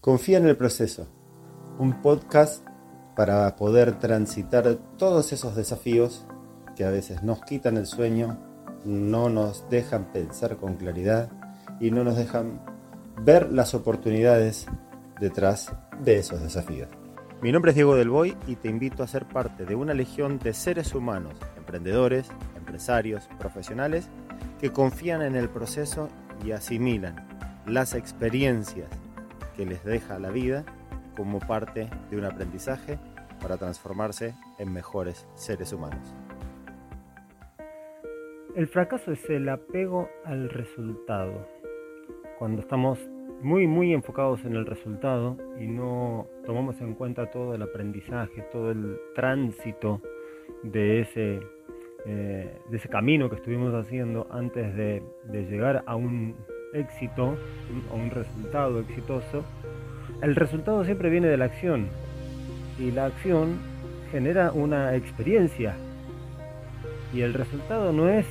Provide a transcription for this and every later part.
Confía en el proceso, un podcast para poder transitar todos esos desafíos que a veces nos quitan el sueño, no nos dejan pensar con claridad y no nos dejan ver las oportunidades detrás de esos desafíos. Mi nombre es Diego Del Boy y te invito a ser parte de una legión de seres humanos, emprendedores, empresarios, profesionales que confían en el proceso y asimilan las experiencias que les deja la vida como parte de un aprendizaje para transformarse en mejores seres humanos. El fracaso es el apego al resultado. Cuando estamos muy muy enfocados en el resultado y no tomamos en cuenta todo el aprendizaje, todo el tránsito de ese, eh, de ese camino que estuvimos haciendo antes de, de llegar a un éxito o un resultado exitoso, el resultado siempre viene de la acción y la acción genera una experiencia y el resultado no es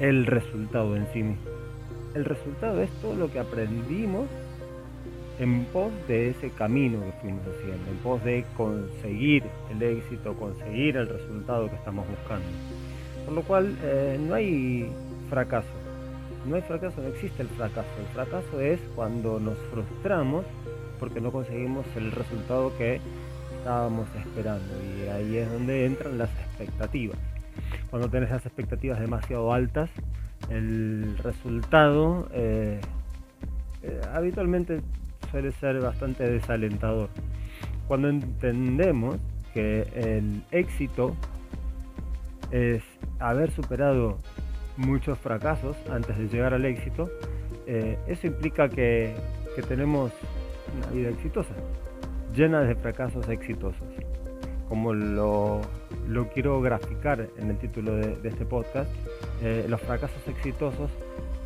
el resultado en sí mismo. El resultado es todo lo que aprendimos en pos de ese camino que fuimos haciendo, en pos de conseguir el éxito, conseguir el resultado que estamos buscando. Por lo cual eh, no hay fracaso, no hay fracaso, no existe el fracaso. El fracaso es cuando nos frustramos porque no conseguimos el resultado que estábamos esperando. Y ahí es donde entran las expectativas. Cuando tenés las expectativas demasiado altas, el resultado eh, eh, habitualmente suele ser bastante desalentador. Cuando entendemos que el éxito es haber superado muchos fracasos antes de llegar al éxito, eh, eso implica que, tenemos una vida exitosa, llena de fracasos exitosos. Como lo, quiero graficar en el título de, este podcast, eh, los fracasos exitosos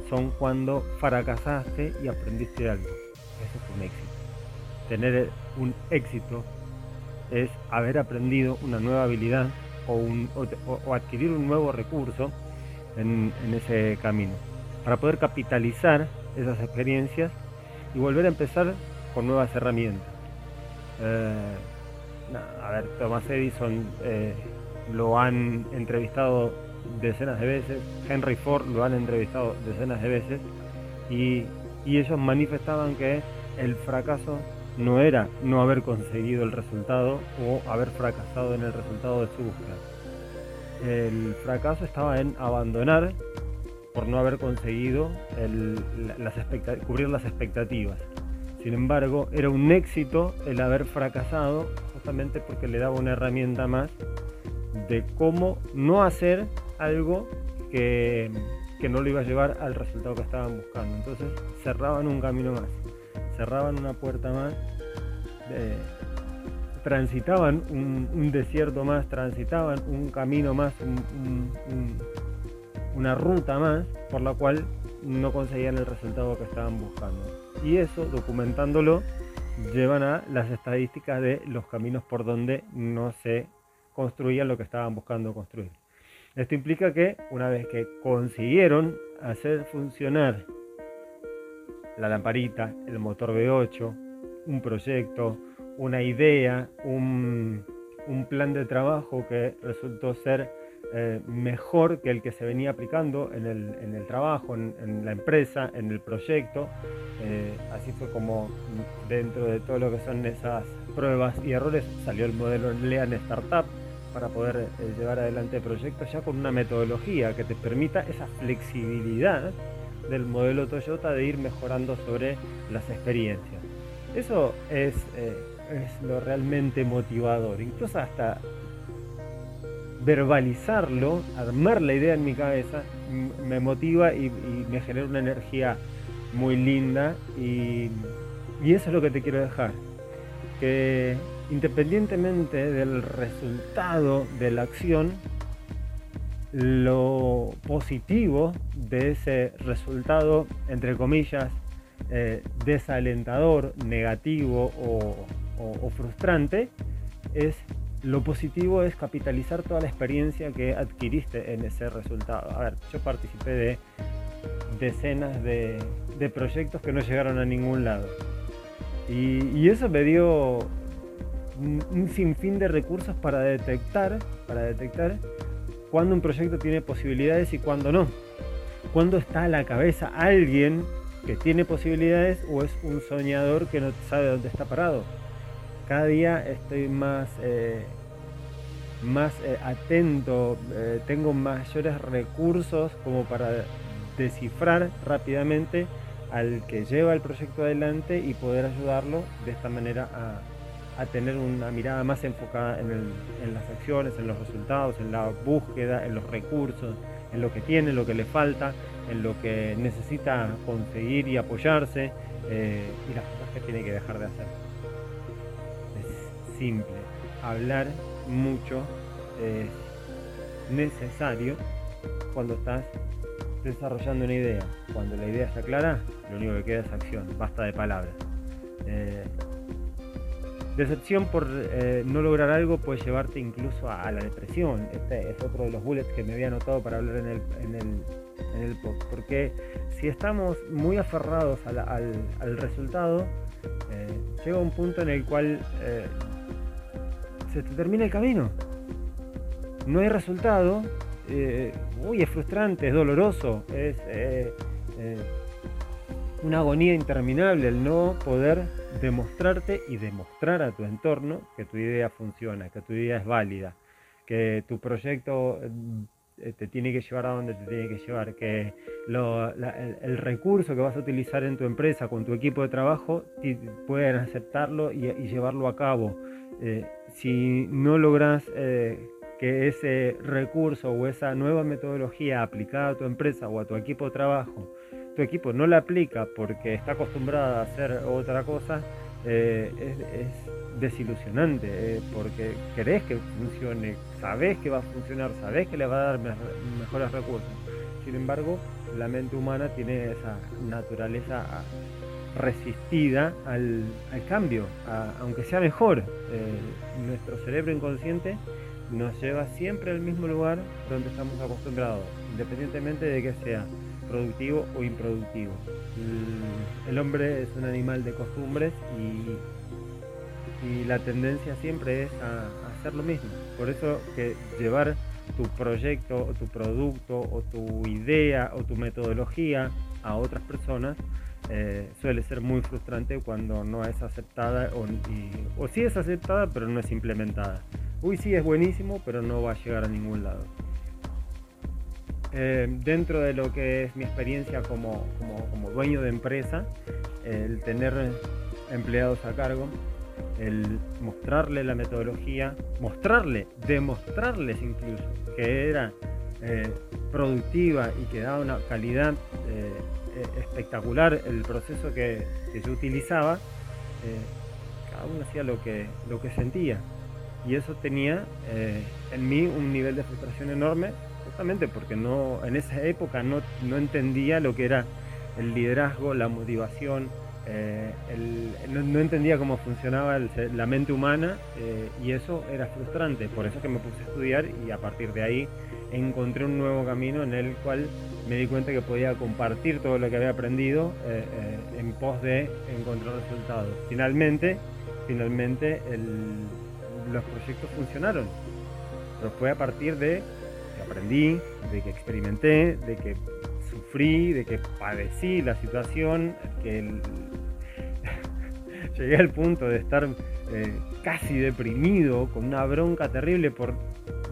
son cuando fracasaste y aprendiste algo. Eso es un éxito. Tener un éxito es haber aprendido una nueva habilidad o adquirir un nuevo recurso en, ese camino, para poder capitalizar esas experiencias y volver a empezar con nuevas herramientas. Eh, a ver, Thomas Edison eh, lo han entrevistado decenas de veces, Henry Ford lo han entrevistado decenas de veces y, y ellos manifestaban que el fracaso no era no haber conseguido el resultado o haber fracasado en el resultado de su búsqueda el fracaso estaba en abandonar por no haber conseguido cubrir las expectativas. Sin embargo, era un éxito el haber fracasado justamente porque le daba una herramienta más de cómo no hacer algo que, no lo iba a llevar al resultado que estaban buscando. Entonces cerraban un camino más, cerraban una puerta más transitaban un, desierto más, transitaban un camino más, una ruta más por la cual no conseguían el resultado que estaban buscando. Y eso, documentándolo, llevan a las estadísticas de los caminos por donde no se construía lo que estaban buscando construir. Esto implica que una vez que consiguieron hacer funcionar la lamparita, el motor V8, un proyecto, una idea, un, plan de trabajo que resultó ser eh, mejor que el que se venía aplicando en el, trabajo, en, la empresa, en el proyecto. Eh, así fue como dentro de todo lo que son esas pruebas y errores salió el modelo Lean Startup para poder eh, llevar adelante proyectos ya con una metodología que te permita esa flexibilidad del modelo Toyota de ir mejorando sobre las experiencias. Eso es es lo realmente motivador. Incluso hasta verbalizarlo, armar la idea en mi cabeza, me motiva y, me genera una energía muy linda y, eso es lo que te quiero dejar. Que independientemente del resultado de la acción, lo positivo de ese resultado, entre comillas, eh, desalentador, negativo o, frustrante, es lo positivo es capitalizar toda la experiencia que adquiriste en ese resultado. A ver, yo participé de decenas de, proyectos que no llegaron a ningún lado. Y, eso me dio un, sinfín de recursos para detectar, para detectar cuándo un proyecto tiene posibilidades y cuándo no. Cuándo está a la cabeza alguien que tiene posibilidades o es un soñador que no sabe dónde está parado. Cada día estoy más, eh, más eh, atento, eh, tengo mayores recursos como para descifrar rápidamente al que lleva el proyecto adelante y poder ayudarlo de esta manera a, tener una mirada más enfocada en, las acciones, en los resultados, en la búsqueda, en los recursos, en lo que tiene, en lo que le falta, en lo que necesita conseguir y apoyarse y las cosas que tiene que dejar de hacer. Simple, hablar mucho es necesario cuando estás desarrollando una idea. Cuando la idea está clara, lo único que queda es acción, basta de palabras. Eh, decepción por eh, no lograr algo puede llevarte incluso a, la depresión. Este es otro de los bullets que me había anotado para hablar en el, en el, en el post. Porque si estamos muy aferrados al, al, resultado, eh, llega un punto en el cual se te termina el camino. No hay resultado eh, uy, es frustrante, es doloroso, es eh, eh, una agonía interminable el no poder demostrarte y demostrar a tu entorno que tu idea funciona, que tu idea es válida, que tu proyecto te tiene que llevar a donde te tiene que llevar, que el, recurso que vas a utilizar en tu empresa con tu equipo de trabajo pueden aceptarlo y, llevarlo a cabo. Si no logras que ese recurso o esa nueva metodología aplicada a tu empresa o a tu equipo de trabajo, tu equipo no la aplica porque está acostumbrada a hacer otra cosa, eh, es, desilusionante, eh, porque querés que funcione, sabés que va a funcionar, sabés que le va a dar mejores recursos. Sin embargo, la mente humana tiene esa naturaleza resistida al, cambio, aunque sea mejor. Eh, nuestro cerebro inconsciente nos lleva siempre al mismo lugar donde estamos acostumbrados, independientemente de que sea productivo o improductivo. El, hombre es un animal de costumbres y, la tendencia siempre es a, hacer lo mismo. Por eso que llevar tu proyecto o tu producto o tu idea o tu metodología a otras personas eh, suele ser muy frustrante cuando no es aceptada o, o sí es aceptada pero no es implementada. Uy, sí, es buenísimo, pero no va a llegar a ningún lado. Eh, dentro de lo que es mi experiencia como, dueño de empresa, el tener empleados a cargo, el mostrarle la metodología, mostrarle, demostrarles incluso que era eh, productiva y que daba una calidad espectacular el proceso que, yo utilizaba, cada uno hacía lo que, lo que sentía y eso tenía eh, en mí un nivel de frustración enorme, justamente porque no, en esa época no, no entendía lo que era el liderazgo, la motivación, eh, no, entendía cómo funcionaba la mente humana eh, y eso era frustrante. Por eso que me puse a estudiar y a partir de ahí encontré un nuevo camino en el cual me di cuenta que podía compartir todo lo que había aprendido en pos de encontrar resultados. Finalmente, finalmente los proyectos funcionaron. Pero fue a partir de que aprendí, de que experimenté, de que sufrí, de que padecí la situación, que llegué al punto de estar eh, casi deprimido, con una bronca terrible por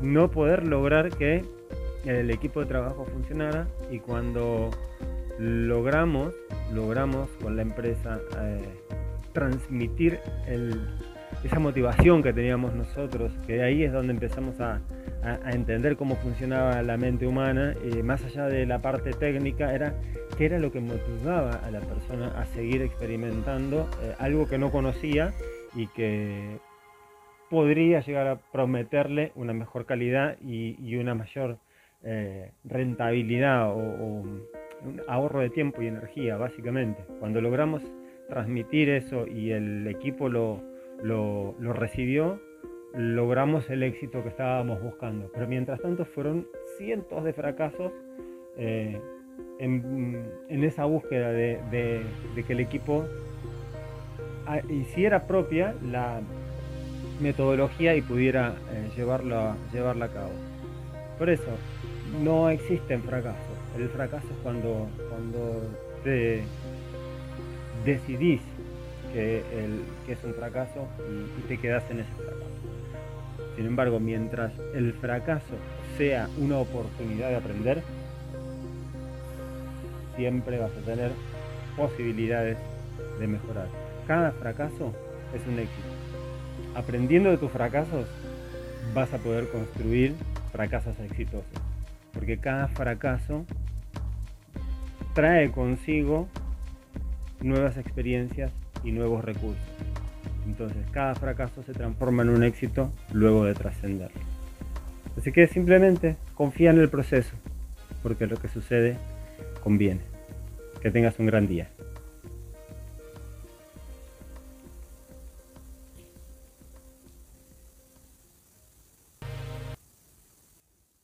no poder lograr que el equipo de trabajo funcionara y cuando logramos, logramos con la empresa eh, transmitir esa motivación que teníamos nosotros, que ahí es donde empezamos a, entender cómo funcionaba la mente humana, y más allá de la parte técnica, era qué era lo que motivaba a la persona a seguir experimentando eh, algo que no conocía y que podría llegar a prometerle una mejor calidad y, una mayor eh, rentabilidad o, un ahorro de tiempo y energía, básicamente. Cuando logramos transmitir eso y el equipo lo, lo, recibió, logramos el éxito que estábamos buscando. Pero mientras tanto fueron cientos de fracasos eh, en, esa búsqueda de, que el equipo hiciera propia la metodología y pudiera eh, llevarla a cabo. Por eso, no existen fracasos. El fracaso es cuando, cuando te decidís que, es un fracaso y, y te quedas en ese fracaso. Sin embargo, mientras el fracaso sea una oportunidad de aprender, siempre vas a tener posibilidades de mejorar. Cada fracaso es un éxito. Aprendiendo de tus fracasos, vas a poder construir fracasos exitosos. Porque cada fracaso trae consigo nuevas experiencias y nuevos recursos. Entonces cada fracaso se transforma en un éxito luego de trascenderlo. Así que simplemente confía en el proceso, porque lo que sucede conviene. Que tengas un gran día.